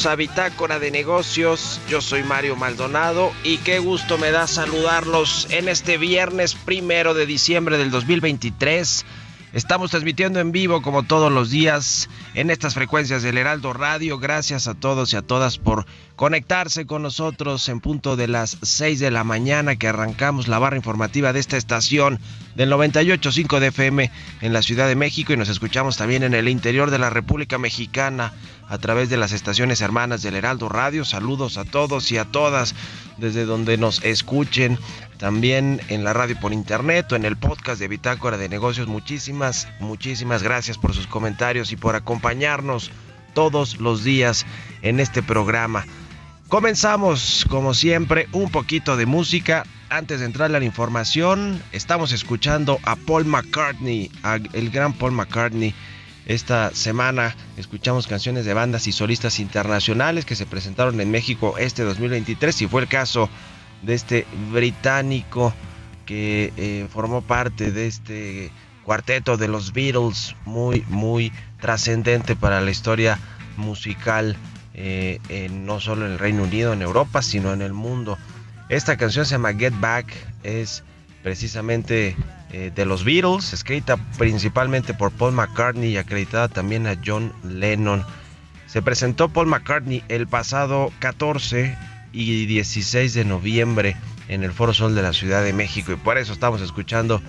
Bienvenidos a Bitácora de Negocios. Yo soy Mario Maldonado y qué gusto me da saludarlos en este viernes primero de diciembre del 2023. Estamos transmitiendo en vivo como todos los días en estas frecuencias del Heraldo Radio. Gracias a todos y a todas por conectarse con nosotros en punto de las 6 de la mañana que arrancamos la barra informativa de esta estación del 98.5 de FM en la Ciudad de México y nos escuchamos también en el interior de la República Mexicana a través de las estaciones hermanas del Heraldo Radio. Saludos a todos y a todas desde donde nos escuchen también en la radio por internet o en el podcast de Bitácora de Negocios. Muchísimas, muchísimas gracias por sus comentarios y por acompañarnos todos los días en este programa. Comenzamos, como siempre, un poquito de música. Antes de entrar a la información, estamos escuchando a Paul McCartney, el gran Paul McCartney. Esta semana escuchamos canciones de bandas y solistas internacionales que se presentaron en México este 2023 y fue el caso de este británico que eh, formó parte de este cuarteto de los Beatles, muy, muy trascendente para la historia musical, eh, no solo en el Reino Unido, en Europa, sino en el mundo. Esta canción se llama Get Back, es precisamente eh, de los Beatles, escrita principalmente por Paul McCartney y acreditada también a John Lennon. Se presentó Paul McCartney el pasado 14 y 16 de noviembre en el Foro Sol de la Ciudad de México. Y por eso estamos escuchando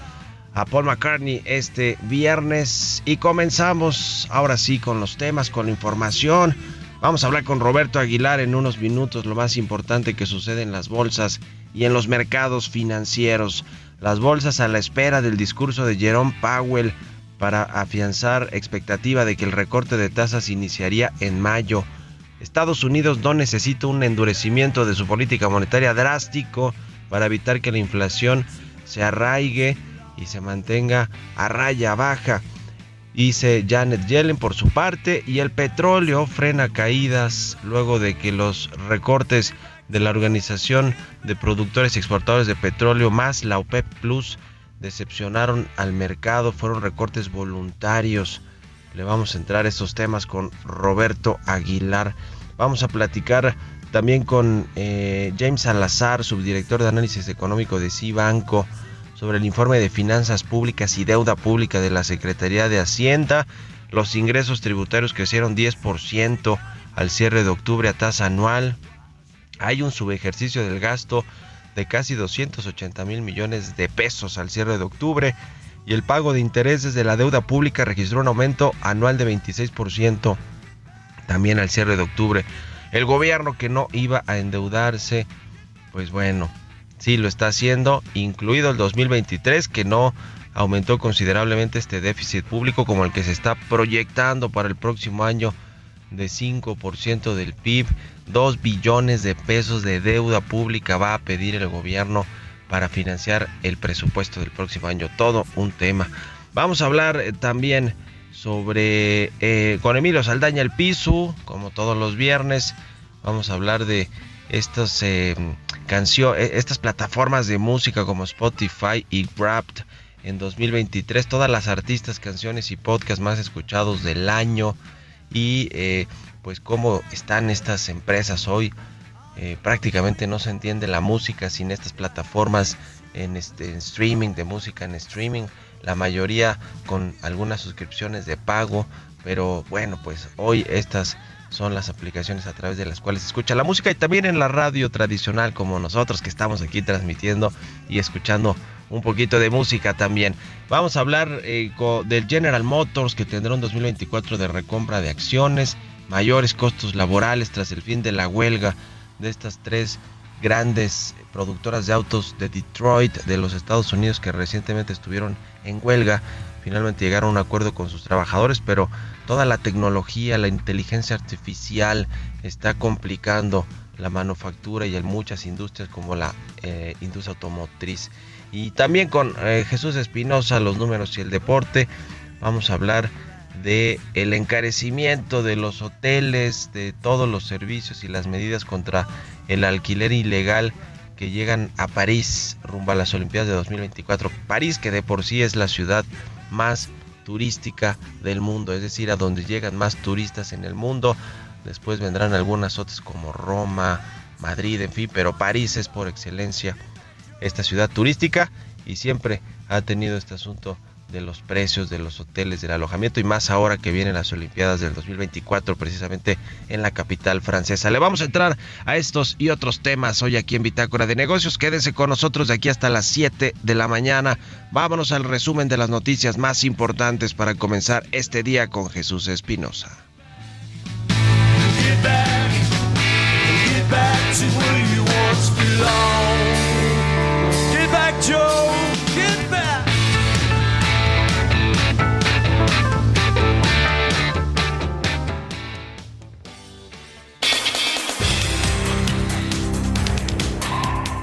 a Paul McCartney este viernes. Y comenzamos ahora sí con los temas, con la información. Vamos a hablar con Roberto Aguilar en unos minutos, lo más importante que sucede en las bolsas y en los mercados financieros. Las bolsas a la espera del discurso de Jerome Powell para afianzar expectativa de que el recorte de tasas iniciaría en mayo Estados Unidos no necesita un endurecimiento de su política monetaria drástico para evitar que la inflación se arraigue y se mantenga a raya baja. Dice Janet Yellen por su parte, y el petróleo frena caídas luego de que los recortes de la Organización de Productores y Exportadores de Petróleo más la OPEP Plus decepcionaron al mercado, fueron recortes voluntarios. Le vamos a entrar a estos temas con Roberto Aguilar. Vamos a platicar también con eh, James Salazar, subdirector de análisis económico de Cibanco sobre el informe de finanzas públicas y deuda pública de la Secretaría de Hacienda. Los ingresos tributarios crecieron 10% al cierre de octubre a tasa anual. Hay un subejercicio del gasto de casi 280 mil millones de pesos al cierre de octubre y el pago de intereses de la deuda pública registró un aumento anual de 26% también al cierre de octubre. El gobierno que no iba a endeudarse, pues bueno, sí lo está haciendo, incluido el 2023, que no aumentó considerablemente este déficit público como el que se está proyectando para el próximo año de 5% del PIB, 2 billones de pesos de deuda pública va a pedir el gobierno para financiar el presupuesto del próximo año. Todo un tema. Vamos a hablar eh, también sobre eh, con Emilio Saldaña el piso, como todos los viernes. Vamos a hablar de estas eh, canciones, estas plataformas de música como Spotify y Wrapped en 2023, todas las artistas, canciones y podcasts más escuchados del año y eh, pues cómo están estas empresas hoy. Eh, prácticamente no se entiende la música sin estas plataformas en, este, en streaming, de música en streaming, la mayoría con algunas suscripciones de pago, pero bueno, pues hoy estas son las aplicaciones a través de las cuales se escucha la música y también en la radio tradicional como nosotros que estamos aquí transmitiendo y escuchando un poquito de música también. Vamos a hablar eh, del General Motors que tendrá un 2024 de recompra de acciones, mayores costos laborales tras el fin de la huelga de estas tres grandes productoras de autos de Detroit de los Estados Unidos que recientemente estuvieron en huelga. Finalmente llegaron a un acuerdo con sus trabajadores, pero toda la tecnología, la inteligencia artificial está complicando la manufactura y en muchas industrias como la eh, industria automotriz. Y también con eh, Jesús Espinosa, los números y el deporte, vamos a hablar de el encarecimiento de los hoteles, de todos los servicios y las medidas contra el alquiler ilegal que llegan a París rumbo a las Olimpiadas de 2024. París que de por sí es la ciudad más turística del mundo, es decir, a donde llegan más turistas en el mundo. Después vendrán algunas otras como Roma, Madrid, en fin, pero París es por excelencia esta ciudad turística y siempre ha tenido este asunto de los precios de los hoteles, del alojamiento y más ahora que vienen las Olimpiadas del 2024 precisamente en la capital francesa. Le vamos a entrar a estos y otros temas hoy aquí en Bitácora de Negocios. Quédense con nosotros de aquí hasta las 7 de la mañana. Vámonos al resumen de las noticias más importantes para comenzar este día con Jesús Espinosa.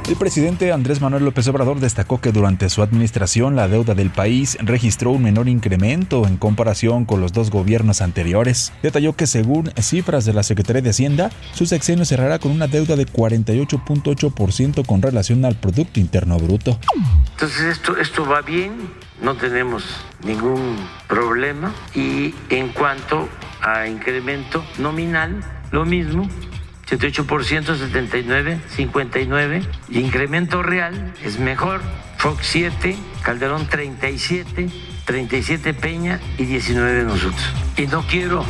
El presidente Andrés Manuel López Obrador destacó que durante su administración la deuda del país registró un menor incremento en comparación con los dos gobiernos anteriores. Detalló que según cifras de la Secretaría de Hacienda, su sexenio cerrará con una deuda de 48.8% con relación al Producto Interno Bruto. Entonces esto, esto va bien, no tenemos ningún problema y en cuanto a incremento nominal, lo mismo, 78%, 79, 59. Incremento real es mejor. Fox 7, Calderón 37, 37 Peña y 19 nosotros. Y no quiero,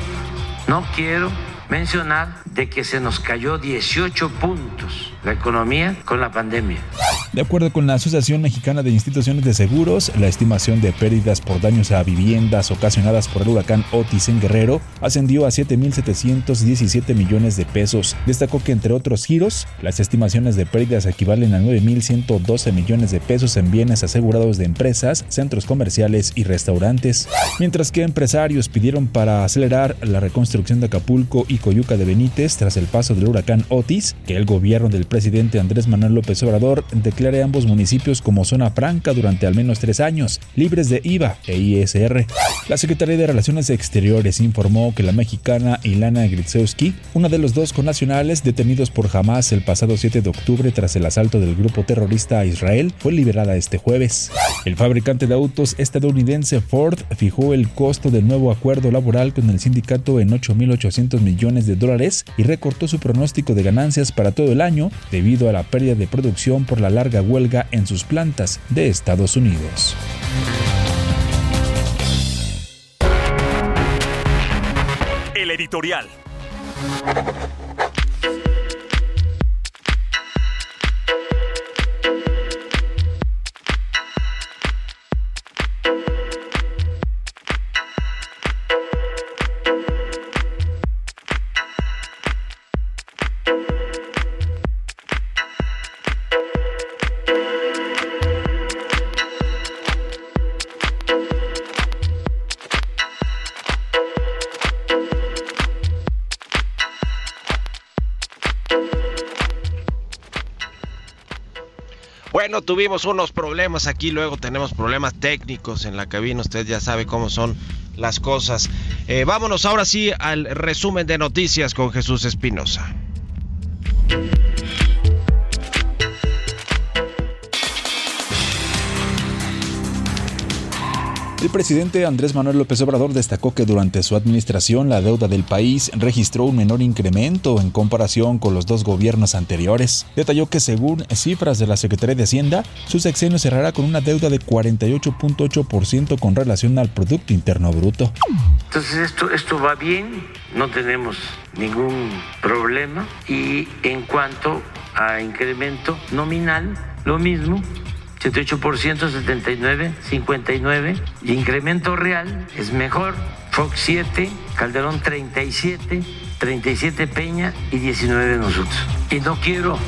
no quiero mencionar de que se nos cayó 18 puntos la economía con la pandemia. De acuerdo con la Asociación Mexicana de Instituciones de Seguros, la estimación de pérdidas por daños a viviendas ocasionadas por el huracán Otis en Guerrero ascendió a 7.717 millones de pesos. Destacó que entre otros giros, las estimaciones de pérdidas equivalen a 9.112 millones de pesos en bienes asegurados de empresas, centros comerciales y restaurantes, mientras que empresarios pidieron para acelerar la reconstrucción de Acapulco y Coyuca de Benítez tras el paso del huracán Otis, que el gobierno del presidente Andrés Manuel López Obrador declare ambos municipios como zona franca durante al menos tres años, libres de IVA e ISR. La Secretaría de Relaciones Exteriores informó que la mexicana Ilana Gritzewski, una de los dos connacionales detenidos por Hamas el pasado 7 de octubre tras el asalto del grupo terrorista a Israel, fue liberada este jueves. El fabricante de autos estadounidense Ford fijó el costo del nuevo acuerdo laboral con el sindicato en 8.800 millones de dólares y recortó su pronóstico de ganancias para todo el año debido a la pérdida de producción por la larga huelga en sus plantas de Estados Unidos. El editorial. Tuvimos unos problemas aquí, luego tenemos problemas técnicos en la cabina, usted ya sabe cómo son las cosas. Eh, vámonos ahora sí al resumen de noticias con Jesús Espinosa. El presidente Andrés Manuel López Obrador destacó que durante su administración la deuda del país registró un menor incremento en comparación con los dos gobiernos anteriores. Detalló que según cifras de la Secretaría de Hacienda, su sexenio cerrará con una deuda de 48.8% con relación al Producto Interno Bruto. Entonces esto, esto va bien, no tenemos ningún problema y en cuanto a incremento nominal, lo mismo, 78%, 79, 59. Incremento real es mejor. Fox 7, Calderón 37, 37 Peña y 19 nosotros. Y no quiero,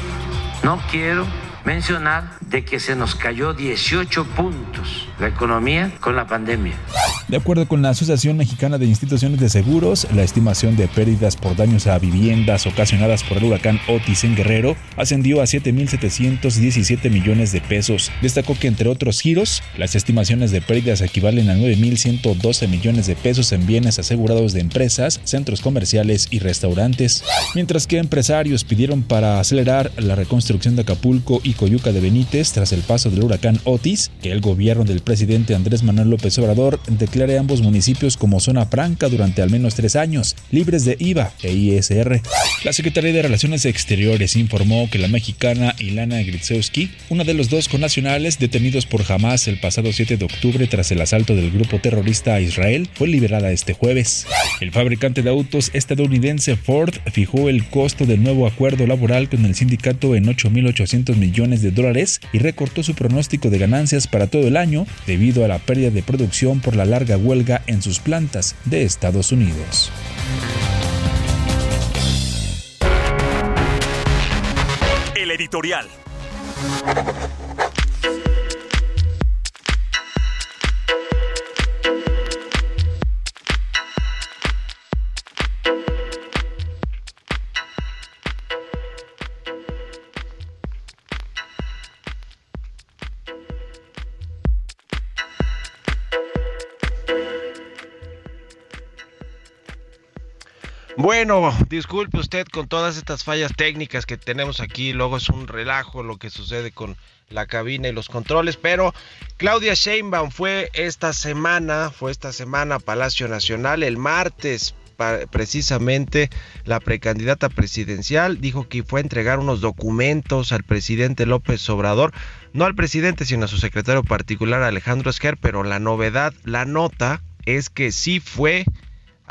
no quiero mencionar de que se nos cayó 18 puntos la economía con la pandemia. De acuerdo con la Asociación Mexicana de Instituciones de Seguros, la estimación de pérdidas por daños a viviendas ocasionadas por el huracán Otis en Guerrero ascendió a 7.717 millones de pesos. Destacó que entre otros giros, las estimaciones de pérdidas equivalen a 9.112 millones de pesos en bienes asegurados de empresas, centros comerciales y restaurantes, mientras que empresarios pidieron para acelerar la reconstrucción de Acapulco y Coyuca de Benítez tras el paso del huracán Otis, que el gobierno del presidente Andrés Manuel López Obrador declare ambos municipios como zona franca durante al menos tres años, libres de IVA e ISR. La Secretaría de Relaciones Exteriores informó que la mexicana Ilana Gritzewski, una de los dos connacionales detenidos por Hamas el pasado 7 de octubre tras el asalto del grupo terrorista a Israel, fue liberada este jueves. El fabricante de autos estadounidense Ford fijó el costo del nuevo acuerdo laboral con el sindicato en 8.800 millones de dólares y recortó su pronóstico de ganancias para todo el año debido a la pérdida de producción por la larga huelga en sus plantas de Estados Unidos. El editorial. Bueno, disculpe usted con todas estas fallas técnicas que tenemos aquí, luego es un relajo lo que sucede con la cabina y los controles, pero Claudia Sheinbaum fue esta semana, fue esta semana a Palacio Nacional el martes precisamente la precandidata presidencial dijo que fue a entregar unos documentos al presidente López Obrador, no al presidente sino a su secretario particular Alejandro Esquer, pero la novedad, la nota es que sí fue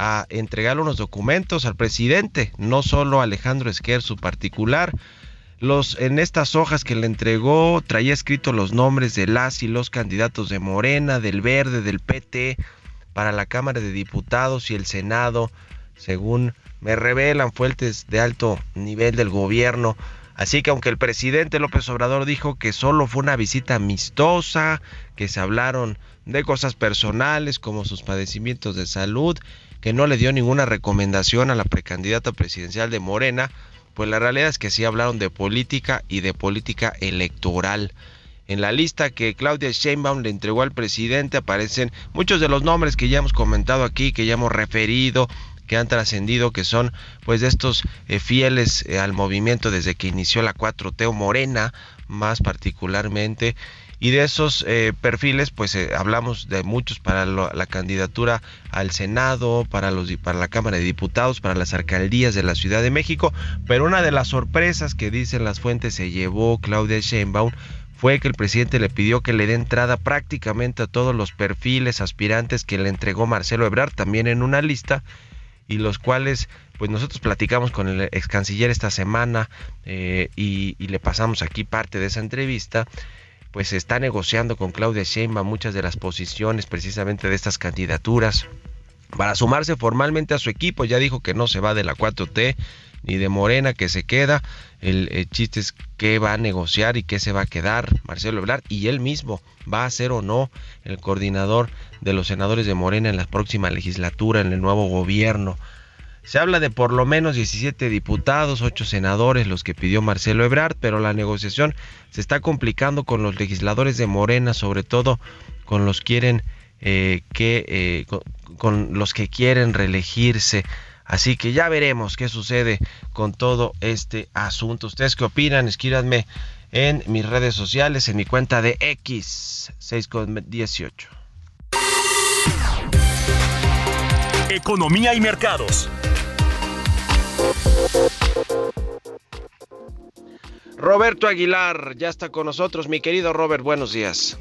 a entregar unos documentos al presidente, no solo a Alejandro Esquer, su particular. Los, en estas hojas que le entregó traía escrito los nombres de las y los candidatos de Morena, del Verde, del PT, para la Cámara de Diputados y el Senado, según me revelan fuentes de alto nivel del gobierno. Así que aunque el presidente López Obrador dijo que solo fue una visita amistosa, que se hablaron de cosas personales como sus padecimientos de salud, que no le dio ninguna recomendación a la precandidata presidencial de Morena, pues la realidad es que sí hablaron de política y de política electoral. En la lista que Claudia Sheinbaum le entregó al presidente aparecen muchos de los nombres que ya hemos comentado aquí, que ya hemos referido, que han trascendido, que son pues de estos eh, fieles eh, al movimiento desde que inició la 4T o Morena, más particularmente. Y de esos eh, perfiles, pues hablamos de muchos para la candidatura al Senado, para, los, para la Cámara de Diputados, para las alcaldías de la Ciudad de México. Pero una de las sorpresas que dicen las fuentes se llevó Claudia Sheinbaum fue que el presidente le pidió que le dé entrada prácticamente a todos los perfiles aspirantes que le entregó Marcelo Ebrard, también en una lista y los cuales pues nosotros platicamos con el ex canciller esta semana eh, y, le pasamos aquí parte de esa entrevista pues se está negociando con Claudia Sheinbaum muchas de las posiciones precisamente de estas candidaturas para sumarse formalmente a su equipo. Ya dijo que no se va de la 4T ni de Morena que se queda. El, chiste es qué va a negociar y qué se va a quedar Marcelo Ebrard y él mismo va a ser o no el coordinador de los senadores de Morena en la próxima legislatura, en el nuevo gobierno. Se habla de por lo menos 17 diputados, 8 senadores, los que pidió Marcelo Ebrard, pero la negociación se está complicando con los legisladores de Morena, sobre todo con los quieren eh, que eh, con, los que quieren reelegirse. Así que ya veremos qué sucede con todo este asunto. ¿Ustedes qué opinan? Esquíranme en mis redes sociales, en mi cuenta de X618. Economía y mercados. Roberto Aguilar ya está con nosotros. Mi querido Robert, buenos días.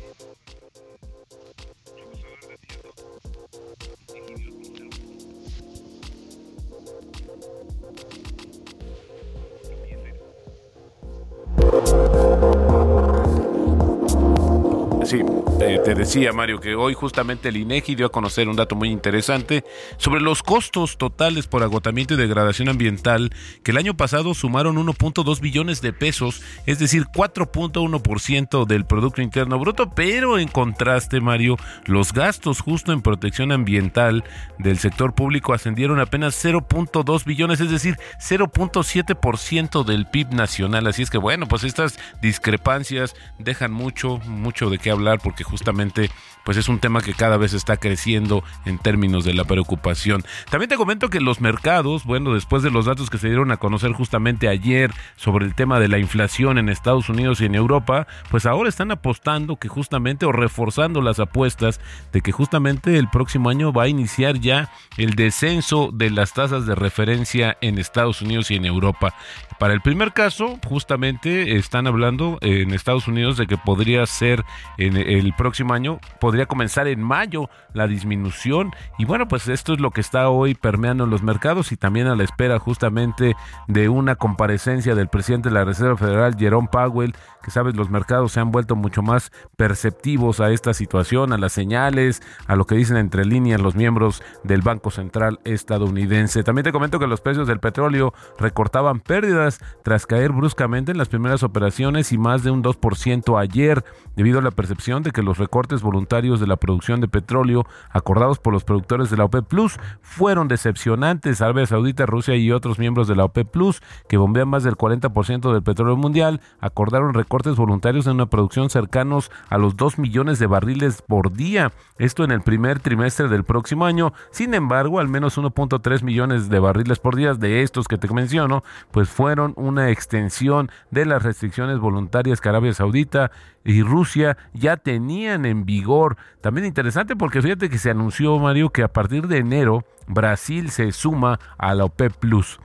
Te decía Mario que hoy justamente el INEGI dio a conocer un dato muy interesante sobre los costos totales por agotamiento y degradación ambiental que el año pasado sumaron 1.2 billones de pesos, es decir, 4.1% del Producto Interno Bruto, pero en contraste Mario, los gastos justo en protección ambiental del sector público ascendieron apenas 0.2 billones, es decir, 0.7% del PIB nacional, así es que bueno, pues estas discrepancias dejan mucho, mucho de qué hablar porque justamente pues es un tema que cada vez está creciendo en términos de la preocupación. También te comento que los mercados, bueno, después de los datos que se dieron a conocer justamente ayer sobre el tema de la inflación en Estados Unidos y en Europa, pues ahora están apostando que justamente o reforzando las apuestas de que justamente el próximo año va a iniciar ya el descenso de las tasas de referencia en Estados Unidos y en Europa. Para el primer caso, justamente están hablando en Estados Unidos de que podría ser en el próximo año, podría comenzar en mayo la disminución. Y bueno, pues esto es lo que está hoy permeando en los mercados y también a la espera justamente de una comparecencia del presidente de la Reserva Federal, Jerome Powell, que sabes, los mercados se han vuelto mucho más perceptivos a esta situación, a las señales, a lo que dicen entre líneas los miembros del Banco Central estadounidense. También te comento que los precios del petróleo recortaban pérdidas tras caer bruscamente en las primeras operaciones y más de un 2% ayer, debido a la percepción de que los recortes voluntarios de la producción de petróleo acordados por los productores de la OPEP Plus fueron decepcionantes. Arabia Saudita, Rusia y otros miembros de la OPEP Plus, que bombean más del 40% del petróleo mundial, acordaron recortes voluntarios en una producción cercanos a los 2 millones de barriles por día. Esto en el primer trimestre del próximo año. Sin embargo, al menos 1.3 millones de barriles por día de estos que te menciono, pues fueron una extensión de las restricciones voluntarias que Arabia Saudita y Rusia ya tenían en vigor. También interesante porque fíjate que se anunció, Mario, que a partir de enero Brasil se suma a la OPEP Plus.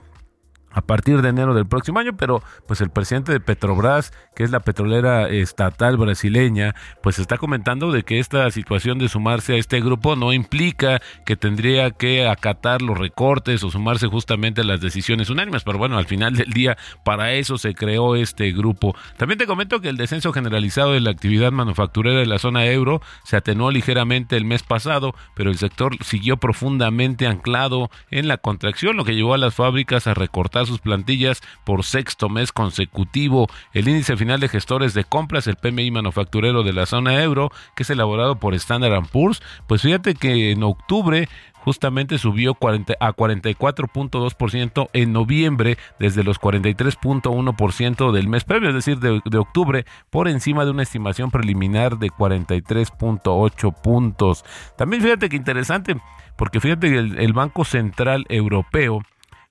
a partir de enero del próximo año, pero pues el presidente de Petrobras, que es la petrolera estatal brasileña, pues está comentando de que esta situación de sumarse a este grupo no implica que tendría que acatar los recortes o sumarse justamente a las decisiones unánimes, pero bueno, al final del día para eso se creó este grupo. También te comento que el descenso generalizado de la actividad manufacturera de la zona euro se atenuó ligeramente el mes pasado, pero el sector siguió profundamente anclado en la contracción, lo que llevó a las fábricas a recortar sus plantillas por sexto mes consecutivo. El índice final de gestores de compras, el PMI manufacturero de la zona euro, que es elaborado por Standard Poor's, pues fíjate que en octubre justamente subió a 44.2% en noviembre desde los 43.1% del mes previo, es decir, de, octubre, por encima de una estimación preliminar de 43.8 puntos. También fíjate que interesante, porque fíjate que el Banco Central Europeo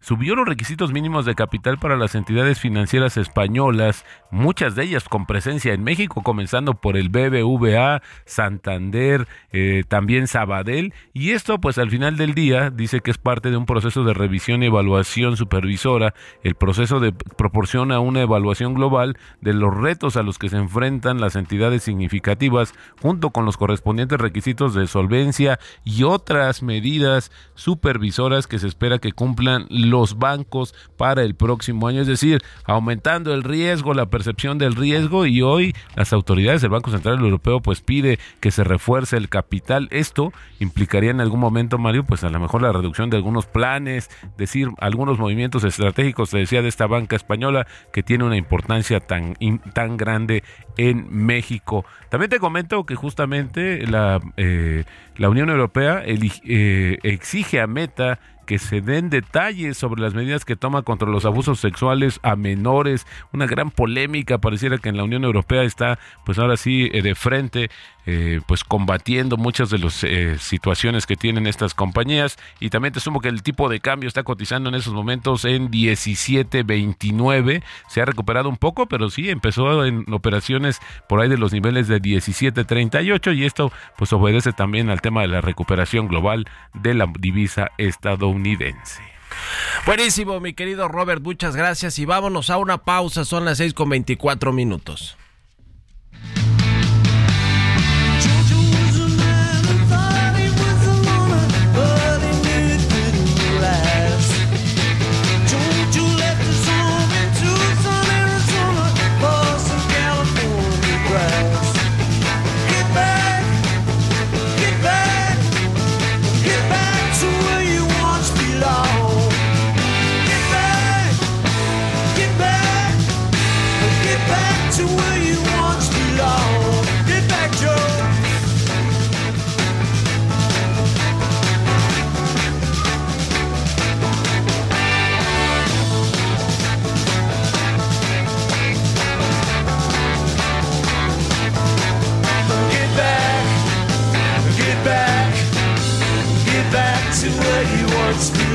subió los requisitos mínimos de capital para las entidades financieras españolas, muchas de ellas con presencia en México, comenzando por el BBVA, Santander, eh, también Sabadell, y esto pues al final del día dice que es parte de un proceso de revisión y evaluación supervisora, el proceso de proporciona una evaluación global de los retos a los que se enfrentan las entidades significativas, junto con los correspondientes requisitos de solvencia y otras medidas supervisoras que se espera que cumplan bancos para el próximo año, es decir, aumentando el riesgo, la percepción del riesgo y hoy las autoridades del Banco Central Europeo pues pide que se refuerce el capital. Esto implicaría en algún momento, Mario, pues a lo mejor la reducción de algunos planes, decir, algunos movimientos estratégicos, se decía de esta banca española que tiene una importancia tan, tan grande en México. También te comento que justamente la, eh, la Unión Europea eh, exige a Meta que se den detalles sobre las medidas que toma contra los abusos sexuales a menores. Una gran polémica, pareciera que en la Unión Europea está, pues ahora sí, eh, de frente, eh, pues combatiendo muchas de las eh, situaciones que tienen estas compañías. Y también te sumo que el tipo de cambio está cotizando en esos momentos en 17.29. Se ha recuperado un poco, pero sí empezó en operaciones por ahí de los niveles de 17.38 y esto pues obedece también al tema de la recuperación global de la divisa estadounidense. Buenísimo, mi querido Robert, muchas gracias y vámonos a una pausa, son las 6 con 24 minutos.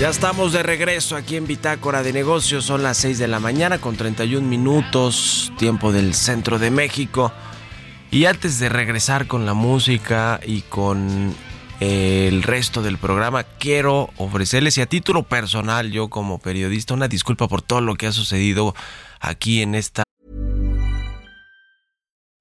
Ya estamos de regreso aquí en Bitácora de Negocios. Son las 6 de la mañana con 31 minutos, tiempo del centro de México. Y antes de regresar con la música y con el resto del programa, quiero ofrecerles y a título personal, yo como periodista, una disculpa por todo lo que ha sucedido aquí en esta.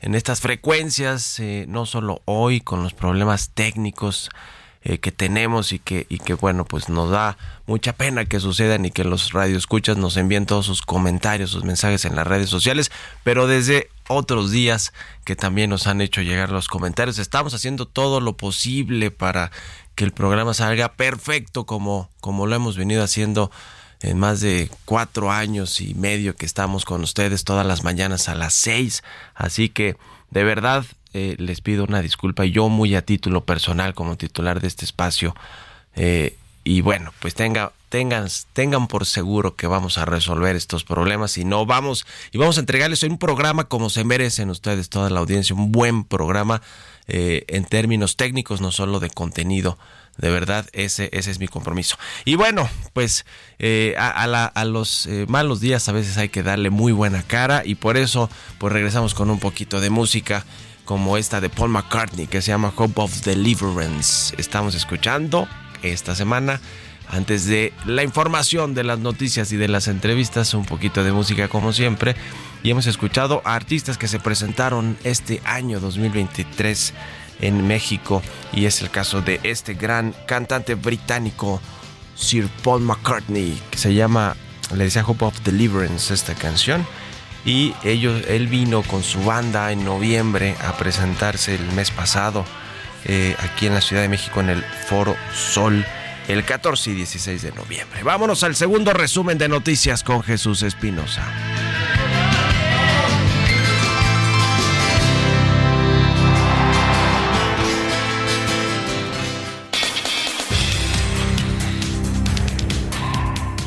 En estas frecuencias, eh, no solo hoy con los problemas técnicos eh, que tenemos y que, y que bueno, pues nos da mucha pena que sucedan y que los radioescuchas nos envíen todos sus comentarios, sus mensajes en las redes sociales, pero desde otros días que también nos han hecho llegar los comentarios, estamos haciendo todo lo posible para que el programa salga perfecto como, como lo hemos venido haciendo en más de cuatro años y medio que estamos con ustedes todas las mañanas a las seis. Así que de verdad eh, les pido una disculpa, yo muy a título personal como titular de este espacio. Eh, y bueno, pues tenga, tengan, tengan por seguro que vamos a resolver estos problemas y no vamos, y vamos a entregarles un programa como se merecen ustedes, toda la audiencia, un buen programa eh, en términos técnicos, no solo de contenido. De verdad, ese, ese es mi compromiso. Y bueno, pues a, a, los malos días a veces hay que darle muy buena cara y por eso pues regresamos con un poquito de música como esta de Paul McCartney que se llama Hope of Deliverance. Estamos escuchando esta semana, antes de la información de las noticias y de las entrevistas, un poquito de música como siempre. Y hemos escuchado a artistas que se presentaron este año 2023 en México. Y es el caso de este gran cantante británico, Sir Paul McCartney, que se llama, le decía Hope of Deliverance esta canción y ellos, él vino con su banda en noviembre a presentarse el mes pasado eh, aquí en la Ciudad de México en el Foro Sol el 14 y 16 de noviembre. Vámonos al segundo resumen de noticias con Jesús Espinosa.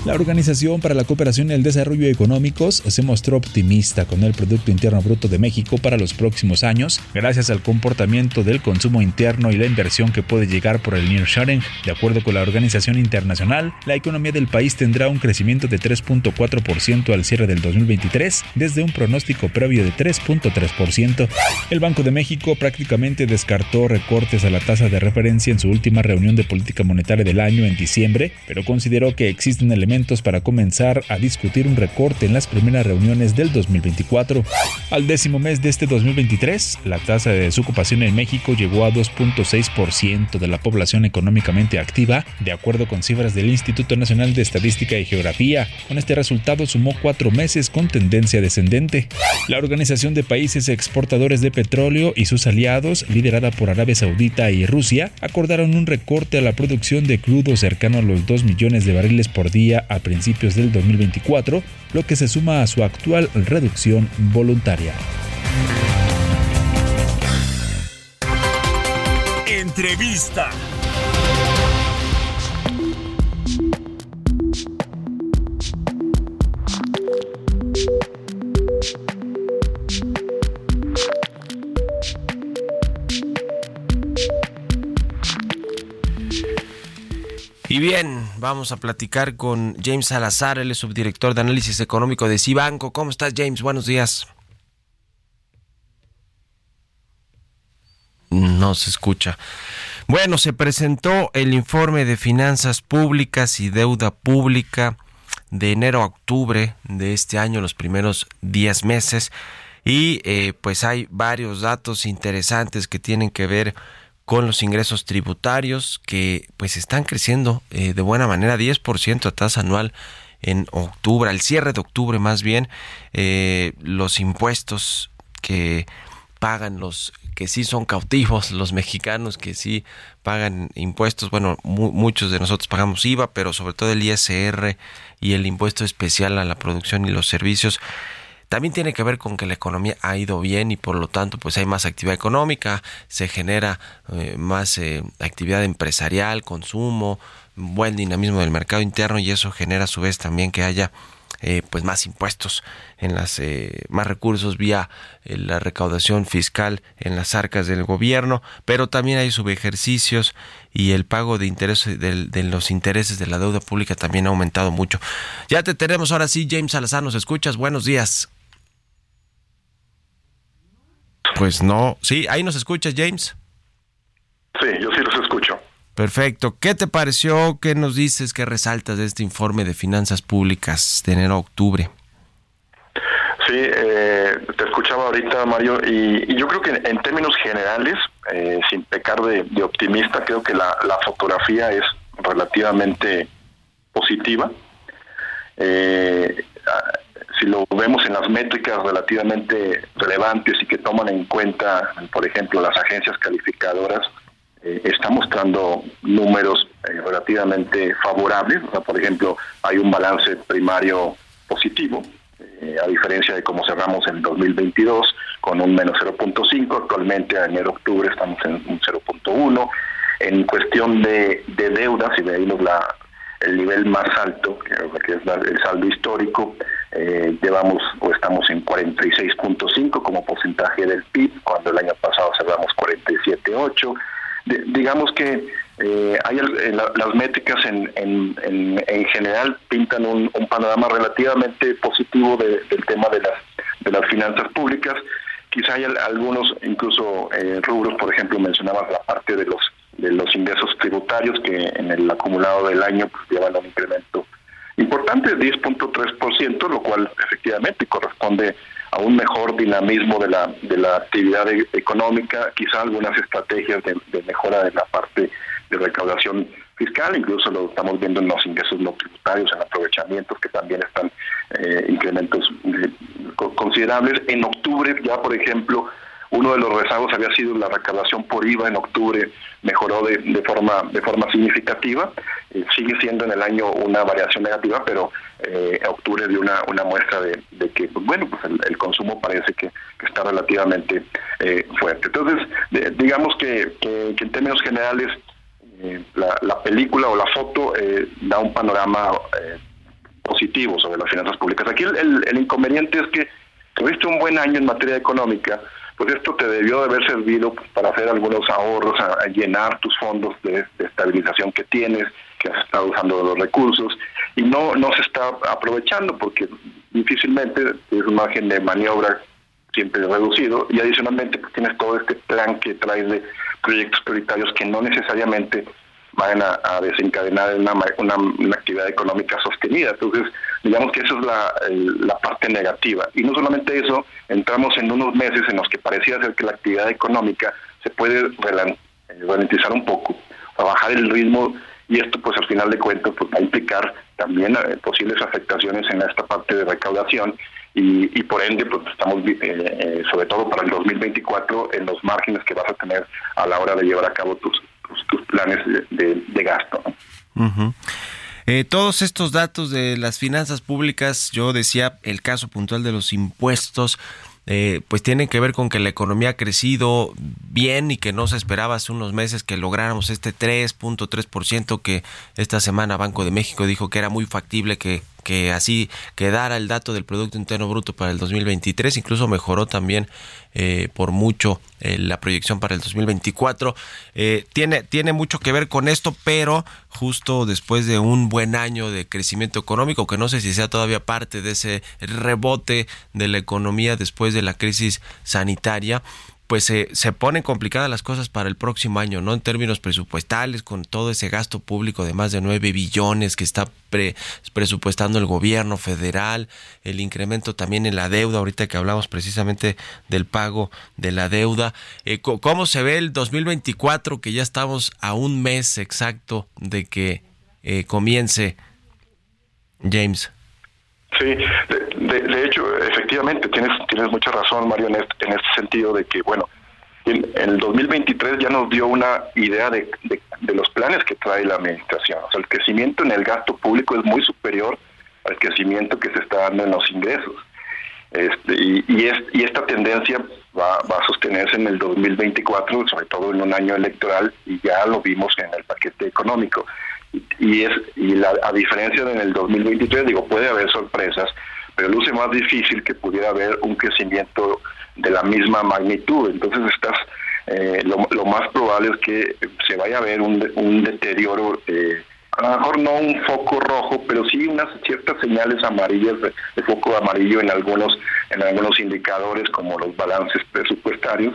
La Organización para la Cooperación y el Desarrollo Económicos se mostró optimista con el Producto Interno Bruto de México para los próximos años, gracias al comportamiento del consumo interno y la inversión que puede llegar por el nearshoring. De acuerdo con la organización internacional, la economía del país tendrá un crecimiento de 3.4% al cierre del 2023, desde un pronóstico previo de 3.3%. El Banco de México prácticamente descartó recortes a la tasa de referencia en su última reunión de política monetaria del año en diciembre, pero consideró que existen elementos para comenzar a discutir un recorte en las primeras reuniones del 2024. Al décimo mes de este 2023, la tasa de desocupación en México llegó a 2.6% de la población económicamente activa, de acuerdo con cifras del Instituto Nacional de Estadística y Geografía. Con este resultado sumó cuatro meses con tendencia descendente. La Organización de Países Exportadores de Petróleo y sus aliados, liderada por Arabia Saudita y Rusia, acordaron un recorte a la producción de crudo cercano a los 2 millones de barriles por día a principios del 2024, lo que se suma a su actual reducción voluntaria. Entrevista. Bien, vamos a platicar con James Salazar, es subdirector de análisis económico de Cibanco. ¿Cómo estás, James? Buenos días. No se escucha. Bueno, se presentó el informe de finanzas públicas y deuda pública de enero a octubre de este año, los primeros 10 meses. Y eh, pues hay varios datos interesantes que tienen que ver con los ingresos tributarios que pues están creciendo eh, de buena manera, 10% a tasa anual en octubre, al cierre de octubre más bien, eh, los impuestos que pagan los que sí son cautivos, los mexicanos que sí pagan impuestos, bueno, muchos de nosotros pagamos IVA, pero sobre todo el ISR y el impuesto especial a la producción y los servicios, también tiene que ver con que la economía ha ido bien y por lo tanto pues hay más actividad económica, se genera eh, más eh, actividad empresarial, consumo, buen dinamismo del mercado interno y eso genera a su vez también que haya eh, pues más impuestos en las eh, más recursos vía eh, la recaudación fiscal en las arcas del gobierno. Pero también hay subejercicios y el pago de intereses de, los intereses de la deuda pública también ha aumentado mucho. Ya te tenemos ahora sí James Salazar nos escuchas. Buenos días pues no sí ahí nos escuchas James sí yo sí los escucho Perfecto. ¿Qué te pareció? ¿Qué nos dices? ¿Qué resaltas de este informe de finanzas públicas de enero a octubre? Sí, eh, te escuchaba ahorita, Mario, y, yo creo que en, términos generales, eh, sin pecar de, optimista, creo que la, fotografía es relativamente positiva. Eh, si lo vemos en las métricas relativamente relevantes y que toman en cuenta, por ejemplo, las agencias calificadoras, eh, está mostrando números eh, relativamente favorables. por ejemplo, hay un balance primario positivo, eh, a diferencia de cómo cerramos en 2022 con un menos 0.5, actualmente en enero-octubre estamos en un 0.1. En cuestión de, deuda, si veis la, el nivel más alto, que, es el saldo histórico, llevamos o estamos en 46.5 como porcentaje del PIB, cuando el año pasado cerramos 47.8 digamos que eh, hay eh, las métricas en, en, general pintan un, panorama relativamente positivo del tema de las, de las finanzas públicas. Quizá hay algunos incluso eh, rubros, por ejemplo, mencionabas la parte de los de los ingresos tributarios que en el acumulado del año pues, llevan un incremento importante, 10.3%, lo cual efectivamente corresponde a un mejor dinamismo de la, de la actividad e-, económica, quizá algunas estrategias de, mejora de la parte de recaudación fiscal, incluso lo estamos viendo en los ingresos no tributarios, en aprovechamientos que también están eh, incrementos eh, considerables. En octubre ya, por ejemplo, uno de los rezagos había sido la recaudación por IVA en octubre, mejoró de, de forma de forma significativa. Eh, sigue siendo en el año una variación negativa, pero eh, octubre dio una, una muestra de, que, pues, bueno, pues el, consumo parece que, está relativamente eh, fuerte. Entonces, digamos que, en términos generales, eh, la, película o la foto da un panorama positivo sobre las finanzas públicas. Aquí el, el inconveniente es que tuviste un buen año en materia económica, pues esto te debió de haber servido para hacer algunos ahorros, a, llenar tus fondos de, estabilización que tienes, que has estado usando los recursos, y no, no se está aprovechando porque difícilmente es un margen de maniobra siempre reducido y adicionalmente pues, tienes todo este plan que traes de proyectos prioritarios que no necesariamente van a, desencadenar una, una, actividad económica sostenida. Entonces, digamos que eso es la, parte negativa. Y no solamente eso, entramos en unos meses en los que parecía ser que la actividad económica se puede eh, ralentizar un poco, bajar el ritmo y esto pues al final de cuentas pues, va a implicar también eh, posibles afectaciones en esta parte de recaudación y, y por ende pues estamos eh, sobre todo para el 2024 en los márgenes que vas a tener a la hora de llevar a cabo tus, tus, planes de, gasto. Eh, todos estos datos de las finanzas públicas, yo decía el caso puntual de los impuestos, eh, pues tienen que ver con que la economía ha crecido bien y que no se esperaba hace unos meses que lográramos este 3.3% que esta semana Banco de México dijo que era muy factible que que así quedara el dato del Producto Interno Bruto para el 2023, incluso mejoró también eh, por mucho eh, la proyección para el 2024. Eh, tiene, tiene mucho que ver con esto, pero justo después de un buen año de crecimiento económico, que no sé si sea todavía parte de ese rebote de la economía después de la crisis sanitaria, pues se ponen complicadas las cosas para el próximo año, ¿no? En términos presupuestales, con todo ese gasto público de más de 9 billones que está presupuestando el gobierno federal, el incremento también en la deuda, ahorita que hablamos precisamente del pago de la deuda. Eh, ¿Cómo se ve el 2024, que ya estamos a un mes exacto de que eh, comience, James? Sí, de, hecho, efectivamente, tienes, tienes mucha razón, Mario, en este, en este sentido de que, bueno, en, el 2023 ya nos dio una idea de, de, los planes que trae la administración. O sea, el crecimiento en el gasto público es muy superior al crecimiento que se está dando en los ingresos. Este, y, y, esta tendencia va, a sostenerse en el 2024, sobre todo en un año electoral, y ya lo vimos en el paquete económico. Y, es y la, a diferencia de en el 2023, digo, puede haber sorpresas, pero luce más difícil que pudiera haber un crecimiento de la misma magnitud. Entonces estás eh, lo, más probable es que se vaya a ver un, un deterioro eh, a lo mejor no un foco rojo, pero sí unas ciertas señales amarillas de, foco amarillo en algunos en algunos indicadores como los balances presupuestarios,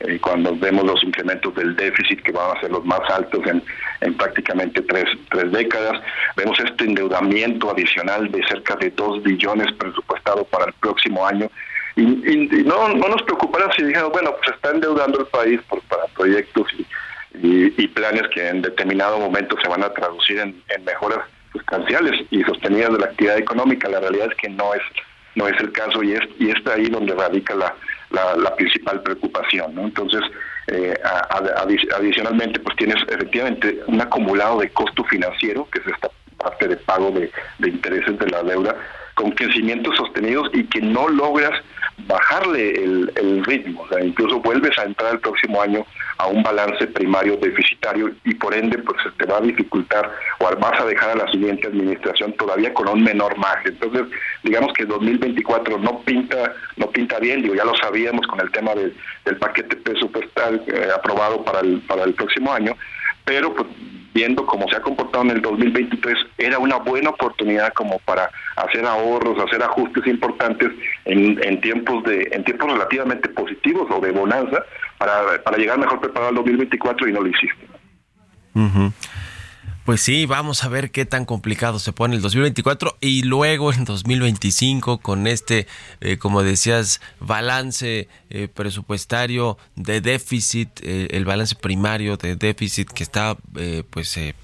eh, cuando vemos los incrementos del déficit que van a ser los más altos en, en prácticamente tres, tres décadas, vemos este endeudamiento adicional de cerca de dos billones presupuestado para el próximo año. Y, no, no nos preocupará si dijéramos, bueno, pues está endeudando el país por, para proyectos y y, planes que en determinado momento se van a traducir en, mejoras sustanciales y sostenidas de la actividad económica. La realidad es que no es no es el caso y es y está ahí donde radica la, la, principal preocupación. ¿no? Entonces, eh, adicionalmente, pues tienes efectivamente un acumulado de costo financiero, que es esta parte de pago de, de intereses de la deuda, con crecimientos sostenidos y que no logras bajarle el, ritmo, o sea, incluso vuelves a entrar el próximo año a un balance primario deficitario y por ende pues te va a dificultar o vas a dejar a la siguiente administración todavía con un menor margen. Entonces, digamos que 2024 no pinta no pinta bien, digo, ya lo sabíamos con el tema del paquete presupuestal eh, aprobado para el para el próximo año, pero pues viendo cómo se ha comportado en el 2023, era una buena oportunidad como para hacer ahorros, hacer ajustes importantes en, tiempos de en tiempos relativamente positivos o de bonanza para, para llegar mejor preparado al 2024 y no lo hiciste. Pues sí, vamos a ver qué tan complicado se pone el 2024 y luego en 2025 con este, eh, como decías, balance eh, presupuestario de déficit, eh, el balance primario de déficit que está, pues, se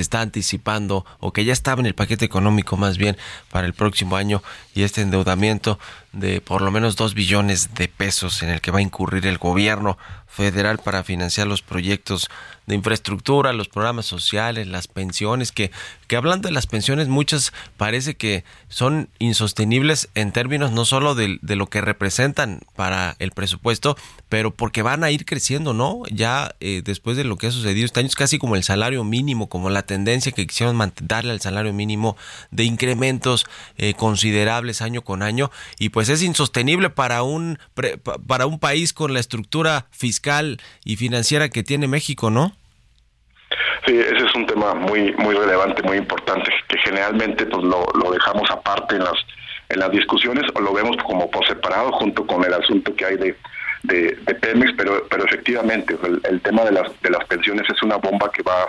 está anticipando o que ya estaba en el paquete económico más bien para el próximo año y este endeudamiento de por lo menos dos billones de pesos en el que va a incurrir el gobierno federal para financiar los proyectos de infraestructura, los programas sociales, las pensiones, que, que hablando de las pensiones, muchas parece que son insostenibles en términos no solo de, de, lo que representan para el presupuesto, pero porque van a ir creciendo, ¿no? Ya eh, después de lo que ha sucedido este año es casi como el salario mínimo, como la tendencia que quisieron darle al salario mínimo de incrementos eh, considerables año con año, y pues es insostenible para un, para un país con la estructura fiscal y financiera que tiene México, ¿no? Sí, ese es un tema muy muy relevante, muy importante, que generalmente pues lo, dejamos aparte en las en las discusiones o lo vemos como por separado junto con el asunto que hay de, de, Pemex, pero pero efectivamente el, tema de las de las pensiones es una bomba que va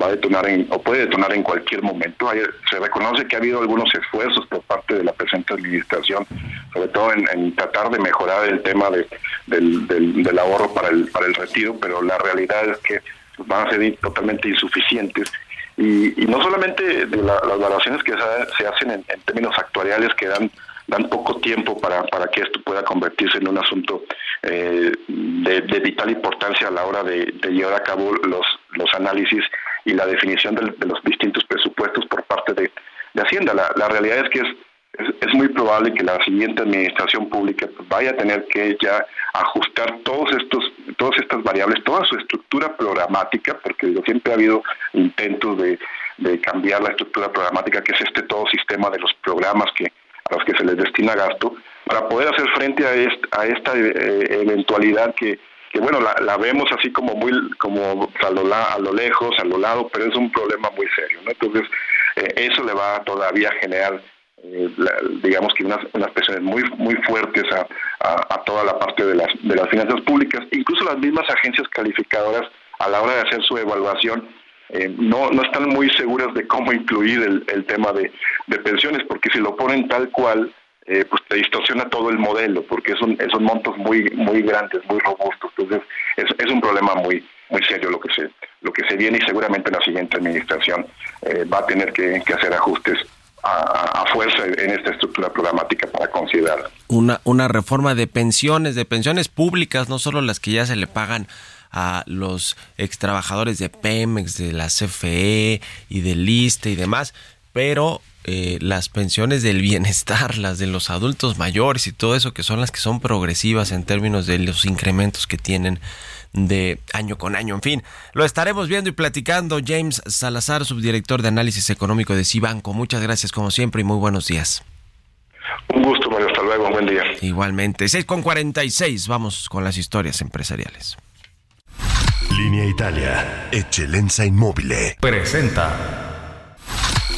va a detonar en, o puede detonar en cualquier momento. se reconoce que ha habido algunos esfuerzos por parte de la presente administración, sobre todo en, tratar de mejorar el tema de, del, del, del ahorro para el para el retiro, pero la realidad es que van a ser totalmente insuficientes. Y, no solamente de las valoraciones que se, hacen en, términos actuariales que dan dan poco tiempo para, para que esto pueda convertirse en un asunto eh, de, vital importancia a la hora de, llevar a cabo los, los análisis y la definición de, los distintos presupuestos por parte de, Hacienda. La, realidad es que es es, muy probable que la siguiente administración pública vaya a tener que ya ajustar todos estos, todas estas variables, toda su estructura programática, porque siempre ha habido intentos de, cambiar la estructura programática, que es este todo sistema de los programas que a los que se les destina gasto, para poder hacer frente a, a esta eh, eventualidad que, bueno, la, vemos así como muy como a lo, a lo lejos, a lo lado, pero es un problema muy serio, ¿no? Entonces, eh, eso le va a todavía generar eh, digamos que unas, unas presiones muy muy fuertes a, a, toda la parte de las de las finanzas públicas incluso las mismas agencias calificadoras a la hora de hacer su evaluación eh, no no están muy seguras de cómo incluir el, el tema de, pensiones porque si lo ponen tal cual eh, pues te distorsiona todo el modelo porque son son montos muy muy grandes muy robustos entonces es, es un problema muy muy serio lo que se lo que se viene y seguramente la siguiente administración va a tener que, hacer ajustes a, fuerza en esta estructura programática para considerar. Una, una reforma de pensiones, de pensiones públicas, no solo las que ya se le pagan a los extrabajadores de Pemex, de la CFE y del ISTE y demás, pero eh, las pensiones del bienestar, las de los adultos mayores y todo eso, que son las que son progresivas en términos de los incrementos que tienen de año con año. En fin, lo estaremos viendo y platicando. James Salazar, subdirector de análisis económico de Cibanco. Muchas gracias como siempre y muy buenos días. Un gusto, Mario. Hasta luego. Buen día. Igualmente. 6 con 46. Vamos con las historias empresariales. Línea Italia. Eccellenza Inmóvil. Presenta.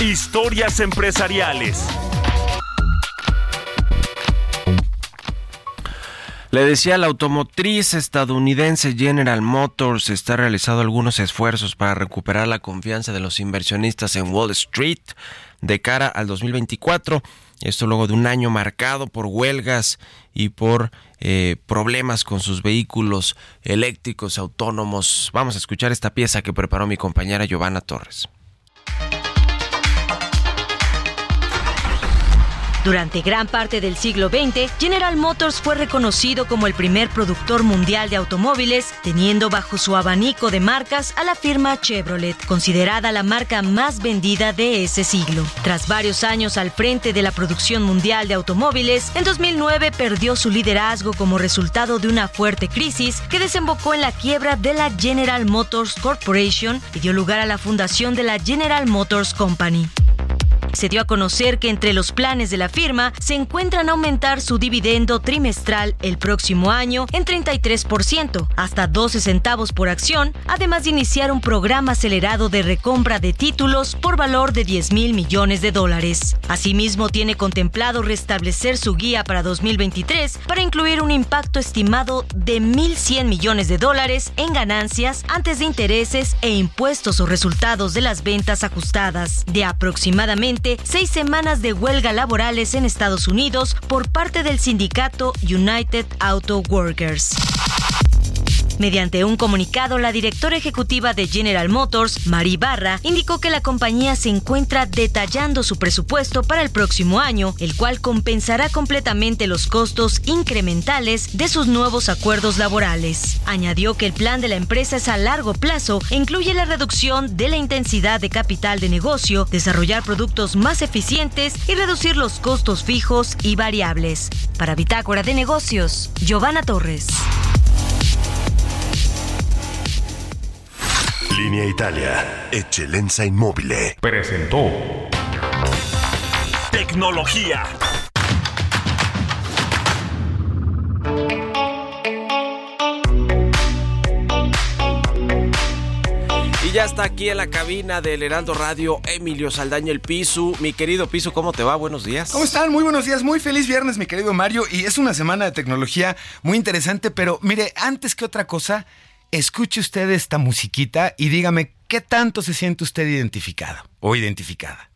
Historias empresariales. Le decía, la automotriz estadounidense General Motors está realizando algunos esfuerzos para recuperar la confianza de los inversionistas en Wall Street de cara al 2024. Esto luego de un año marcado por huelgas y por eh, problemas con sus vehículos eléctricos autónomos. Vamos a escuchar esta pieza que preparó mi compañera Giovanna Torres. Durante gran parte del siglo XX, General Motors fue reconocido como el primer productor mundial de automóviles, teniendo bajo su abanico de marcas a la firma Chevrolet, considerada la marca más vendida de ese siglo. Tras varios años al frente de la producción mundial de automóviles, en 2009 perdió su liderazgo como resultado de una fuerte crisis que desembocó en la quiebra de la General Motors Corporation y dio lugar a la fundación de la General Motors Company se dio a conocer que entre los planes de la firma se encuentran aumentar su dividendo trimestral el próximo año en 33%, hasta 12 centavos por acción, además de iniciar un programa acelerado de recompra de títulos por valor de 10 mil millones de dólares. Asimismo, tiene contemplado restablecer su guía para 2023 para incluir un impacto estimado de 1.100 millones de dólares en ganancias antes de intereses e impuestos o resultados de las ventas ajustadas, de aproximadamente seis semanas de huelga laborales en Estados Unidos por parte del sindicato United Auto Workers. Mediante un comunicado, la directora ejecutiva de General Motors, Mari Barra, indicó que la compañía se encuentra detallando su presupuesto para el próximo año, el cual compensará completamente los costos incrementales de sus nuevos acuerdos laborales. Añadió que el plan de la empresa es a largo plazo e incluye la reducción de la intensidad de capital de negocio, desarrollar productos más eficientes y reducir los costos fijos y variables. Para Bitácora de Negocios, Giovanna Torres. Línea Italia, Eccellenza Inmóvil. Presentó. Tecnología. Y ya está aquí en la cabina del Heraldo Radio Emilio Saldaña el Piso. Mi querido Piso, ¿cómo te va? Buenos días. ¿Cómo están? Muy buenos días. Muy feliz viernes, mi querido Mario. Y es una semana de tecnología muy interesante, pero mire, antes que otra cosa, escuche usted esta musiquita y dígame qué tanto se siente usted identificado o identificada.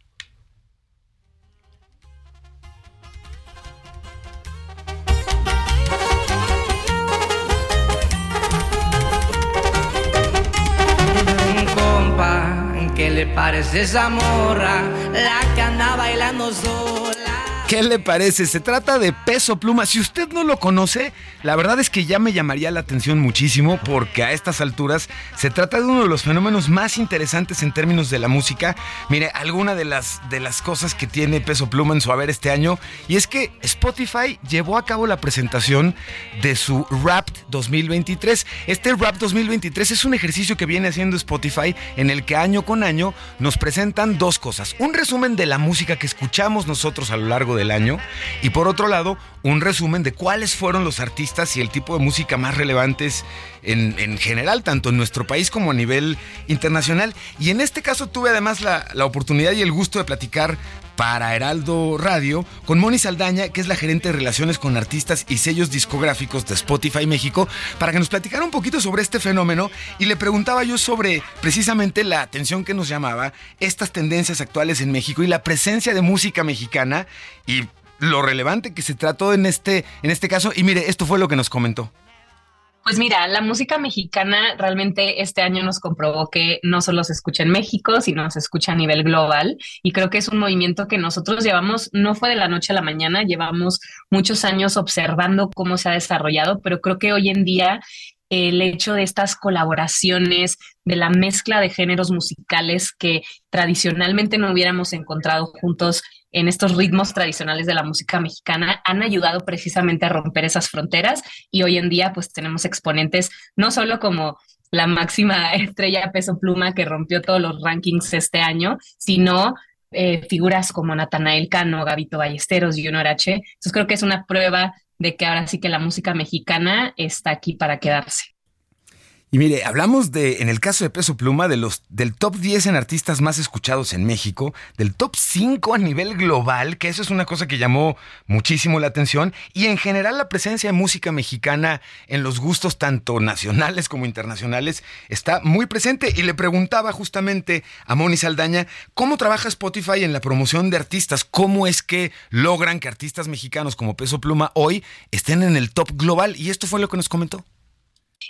Compa, ¿qué le parece esa morra? La que anda bailando sola. ¿Qué le parece? Se trata de Peso Pluma. Si usted no lo conoce, la verdad es que ya me llamaría la atención muchísimo porque a estas alturas se trata de uno de los fenómenos más interesantes en términos de la música. Mire, alguna de las, de las cosas que tiene Peso Pluma en su haber este año y es que Spotify llevó a cabo la presentación de su Rap 2023. Este Rap 2023 es un ejercicio que viene haciendo Spotify en el que año con año nos presentan dos cosas. Un resumen de la música que escuchamos nosotros a lo largo de del año y por otro lado un resumen de cuáles fueron los artistas y el tipo de música más relevantes en, en general, tanto en nuestro país como a nivel internacional. Y en este caso tuve además la, la oportunidad y el gusto de platicar para Heraldo Radio con Moni Saldaña, que es la gerente de relaciones con artistas y sellos discográficos de Spotify México, para que nos platicara un poquito sobre este fenómeno y le preguntaba yo sobre precisamente la atención que nos llamaba estas tendencias actuales en México y la presencia de música mexicana y lo relevante que se trató en este, en este caso. Y mire, esto fue lo que nos comentó. Pues mira, la música mexicana realmente este año nos comprobó que no solo se escucha en México, sino se escucha a nivel global. Y creo que es un movimiento que nosotros llevamos, no fue de la noche a la mañana, llevamos muchos años observando cómo se ha desarrollado, pero creo que hoy en día el hecho de estas colaboraciones, de la mezcla de géneros musicales que tradicionalmente no hubiéramos encontrado juntos en estos ritmos tradicionales de la música mexicana han ayudado precisamente a romper esas fronteras y hoy en día pues tenemos exponentes no solo como la máxima estrella peso pluma que rompió todos los rankings este año, sino eh, figuras como Natanael Cano, Gabito Ballesteros, Junior H. Entonces creo que es una prueba de que ahora sí que la música mexicana está aquí para quedarse. Y mire, hablamos de, en el caso de Peso Pluma, de los, del top 10 en artistas más escuchados en México, del top 5 a nivel global, que eso es una cosa que llamó muchísimo la atención, y en general la presencia de música mexicana en los gustos tanto nacionales como internacionales está muy presente. Y le preguntaba justamente a Moni Saldaña, ¿cómo trabaja Spotify en la promoción de artistas? ¿Cómo es que logran que artistas mexicanos como Peso Pluma hoy estén en el top global? Y esto fue lo que nos comentó.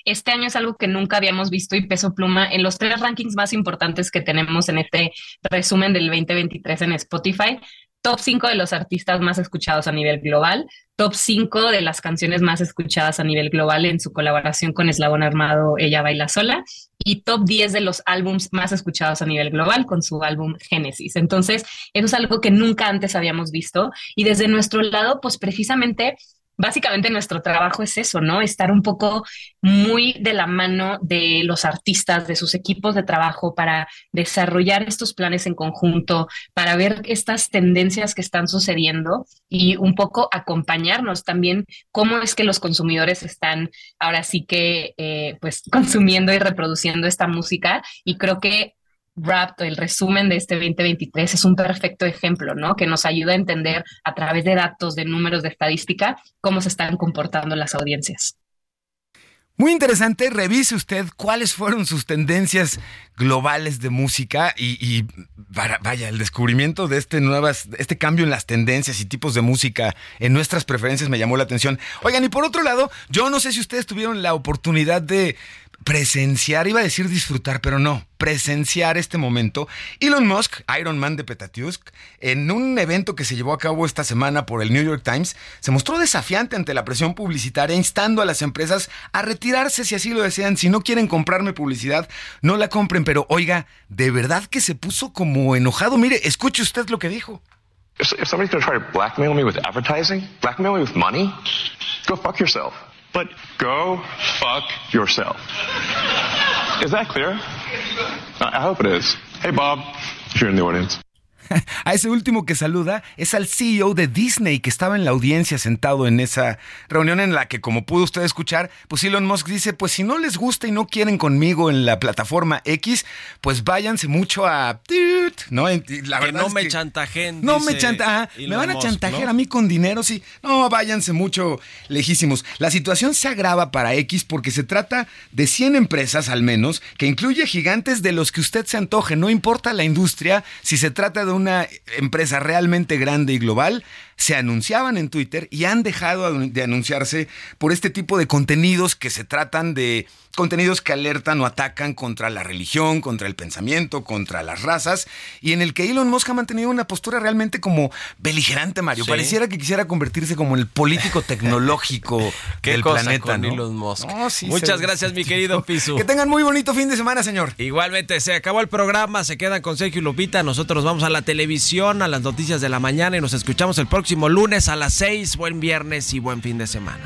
Este año es algo que nunca habíamos visto y Peso Pluma en los tres rankings más importantes que tenemos en este resumen del 2023 en Spotify. Top 5 de los artistas más escuchados a nivel global, top 5 de las canciones más escuchadas a nivel global en su colaboración con Eslabón Armado Ella Baila Sola y top 10 de los álbums más escuchados a nivel global con su álbum Génesis. Entonces, eso es algo que nunca antes habíamos visto y desde nuestro lado, pues precisamente básicamente nuestro trabajo es eso, ¿no? Estar un poco muy de la mano de los artistas, de sus equipos de trabajo para desarrollar estos planes en conjunto, para ver estas tendencias que están sucediendo y un poco acompañarnos también cómo es que los consumidores están ahora sí que eh, pues consumiendo y reproduciendo esta música y creo que Rap, el resumen de este 2023 es un perfecto ejemplo, ¿no? Que nos ayuda a entender a través de datos, de números, de estadística, cómo se están comportando las audiencias. Muy interesante, revise usted cuáles fueron sus tendencias globales de música y, vaya, el descubrimiento de este, nuevas, este cambio en las tendencias y tipos de música en nuestras preferencias me llamó la atención. Oigan, y por otro lado, yo no sé si ustedes tuvieron la oportunidad de presenciar, iba a decir disfrutar, pero no, presenciar este momento. Elon Musk, Iron Man de Petatiusk, en un evento que se llevó a cabo esta semana por el New York Times, se mostró desafiante ante la presión publicitaria, instando a las empresas a retirarse si así lo desean. Si no quieren comprarme publicidad, no la compren. Pero oiga, de verdad que se puso como enojado. Mire, escuche usted lo que dijo. If, somebody's going try to blackmail me with advertising, blackmail me with money, go fuck yourself. But go fuck yourself. Is that clear? I hope it is. Hey, Bob, if you're in the audience. a ese último que saluda es al CEO de Disney que estaba en la audiencia sentado en esa reunión en la que, como pudo usted escuchar, pues Elon Musk dice, pues si no les gusta y no quieren conmigo en la plataforma X, pues váyanse mucho a... ¿no? La que no me chantajen. No me chantajen. Me van a chantajear a mí con dinero, sí. No, váyanse mucho lejísimos. La situación se agrava para X porque se trata de 100 empresas al menos, que incluye gigantes de los que usted se antoje. No importa la industria, si se trata de un una empresa realmente grande y global, se anunciaban en Twitter y han dejado de anunciarse por este tipo de contenidos que se tratan de contenidos que alertan o atacan contra la religión, contra el pensamiento, contra las razas, y en el que Elon Musk ha mantenido una postura realmente como beligerante, Mario. Pareciera que quisiera convertirse como el político tecnológico del planeta. Elon Musk. Muchas gracias, mi querido Pisu. Que tengan muy bonito fin de semana, señor. Igualmente, se acabó el programa, se quedan con Sergio y Lupita. Nosotros vamos a la televisión, a las noticias de la mañana y nos escuchamos el lunes a las 6. Buen viernes y buen fin de semana.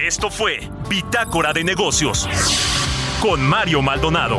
Esto fue Bitácora de Negocios con Mario Maldonado.